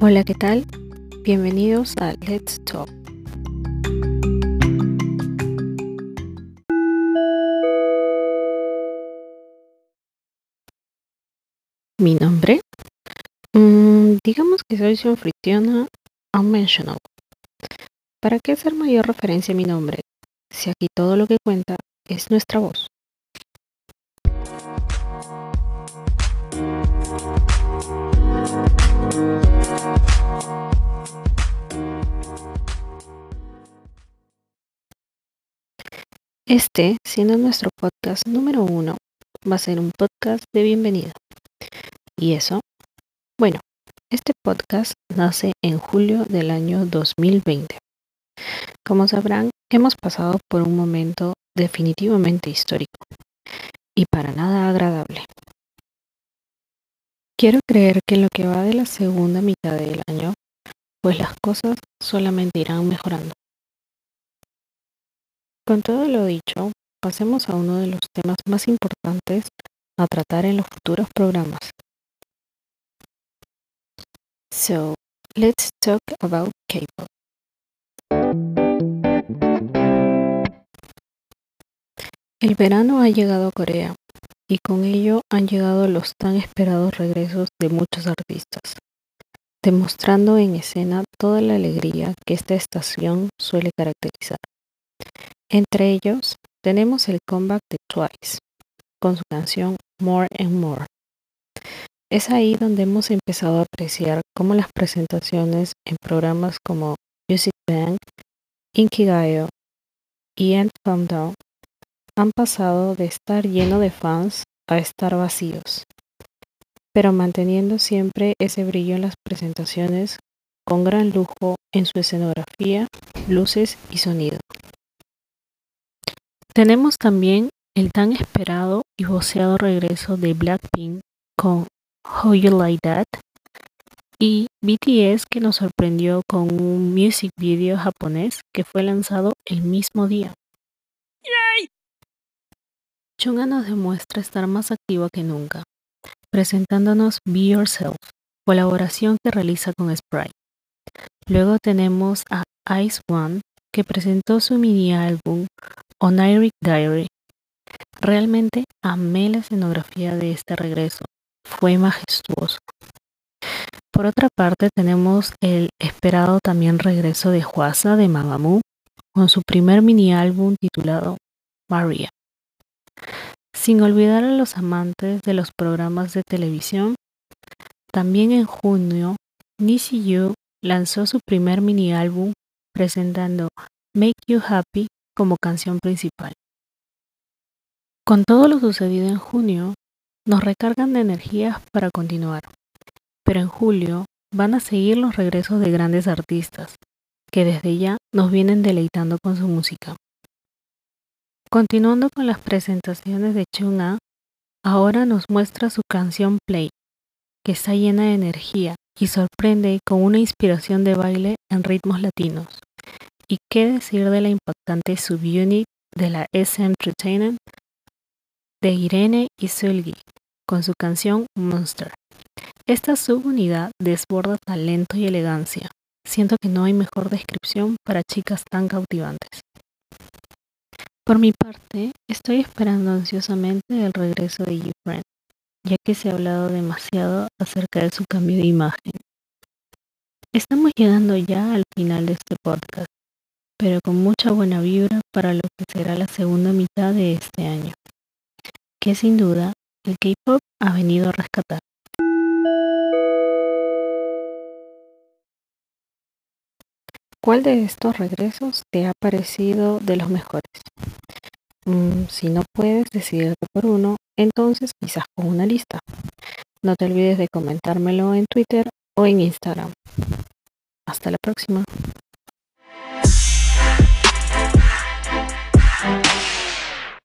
Hola, ¿qué tal? Bienvenidos a Let's Talk. Mi nombre, mm, digamos que soy su anfitriona Unmentionable. ¿Para qué hacer mayor referencia a mi nombre si aquí todo lo que cuenta es nuestra voz? Este, siendo nuestro podcast número uno, va a ser un podcast de bienvenida. ¿Y eso? Bueno, este podcast nace en julio del año 2020. Como sabrán, hemos pasado por un momento definitivamente histórico y para nada agradable. Quiero creer que en lo que va de la segunda mitad del año, pues las cosas solamente irán mejorando. Con todo lo dicho, pasemos a uno de los temas más importantes a tratar en los futuros programas. So, let's talk about K-pop. El verano ha llegado a Corea y con ello han llegado los tan esperados regresos de muchos artistas, demostrando en escena toda la alegría que esta estación suele caracterizar. Entre ellos tenemos el comeback de Twice con su canción More and More. Es ahí donde hemos empezado a apreciar cómo las presentaciones en programas como Music Bank, Inkigayo y End Countdown han pasado de estar lleno de fans a estar vacíos, pero manteniendo siempre ese brillo en las presentaciones con gran lujo en su escenografía, luces y sonido. Tenemos también el tan esperado y voceado regreso de Blackpink con How You Like That y BTS que nos sorprendió con un music video japonés que fue lanzado el mismo día. Chunga nos demuestra estar más activa que nunca, presentándonos Be Yourself, colaboración que realiza con Sprite. Luego tenemos a Ice One, que presentó su mini álbum Oniric Diary. Realmente amé la escenografía de este regreso. Fue majestuoso. Por otra parte, tenemos el esperado también regreso de Huasa de Mamamoo con su primer mini álbum titulado Maria. Sin olvidar a los amantes de los programas de televisión, también en junio, Nisi Yu lanzó su primer mini álbum presentando Make You Happy como canción principal. Con todo lo sucedido en junio, nos recargan de energías para continuar, pero en julio van a seguir los regresos de grandes artistas, que desde ya nos vienen deleitando con su música. Continuando con las presentaciones de Chung ahora nos muestra su canción Play, que está llena de energía y sorprende con una inspiración de baile en ritmos latinos. Y qué decir de la impactante subunit de la SM Entertainment de Irene y Sulgi con su canción Monster. Esta subunidad desborda talento y elegancia. Siento que no hay mejor descripción para chicas tan cautivantes. Por mi parte, estoy esperando ansiosamente el regreso de YouFriend, ya que se ha hablado demasiado acerca de su cambio de imagen. Estamos llegando ya al final de este podcast pero con mucha buena vibra para lo que será la segunda mitad de este año, que sin duda el K-Pop ha venido a rescatar. ¿Cuál de estos regresos te ha parecido de los mejores? Mm, si no puedes decidirte por uno, entonces quizás con una lista. No te olvides de comentármelo en Twitter o en Instagram. Hasta la próxima.